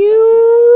you.